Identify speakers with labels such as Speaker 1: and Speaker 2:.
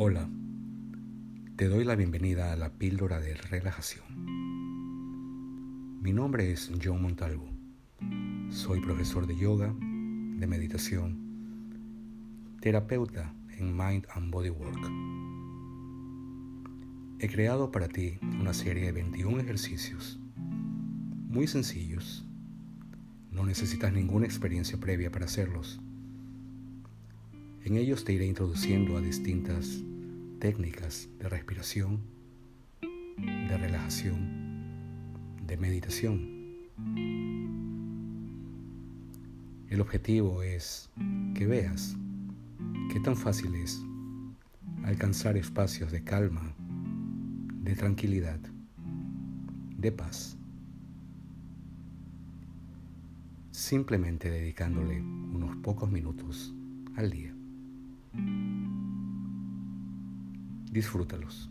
Speaker 1: Hola, te doy la bienvenida a la píldora de relajación. Mi nombre es John Montalvo. Soy profesor de yoga, de meditación, terapeuta en Mind and Body Work. He creado para ti una serie de 21 ejercicios muy sencillos. No necesitas ninguna experiencia previa para hacerlos. En ellos te iré introduciendo a distintas técnicas de respiración, de relajación, de meditación. El objetivo es que veas qué tan fácil es alcanzar espacios de calma, de tranquilidad, de paz, simplemente dedicándole unos pocos minutos al día. Disfrútalos.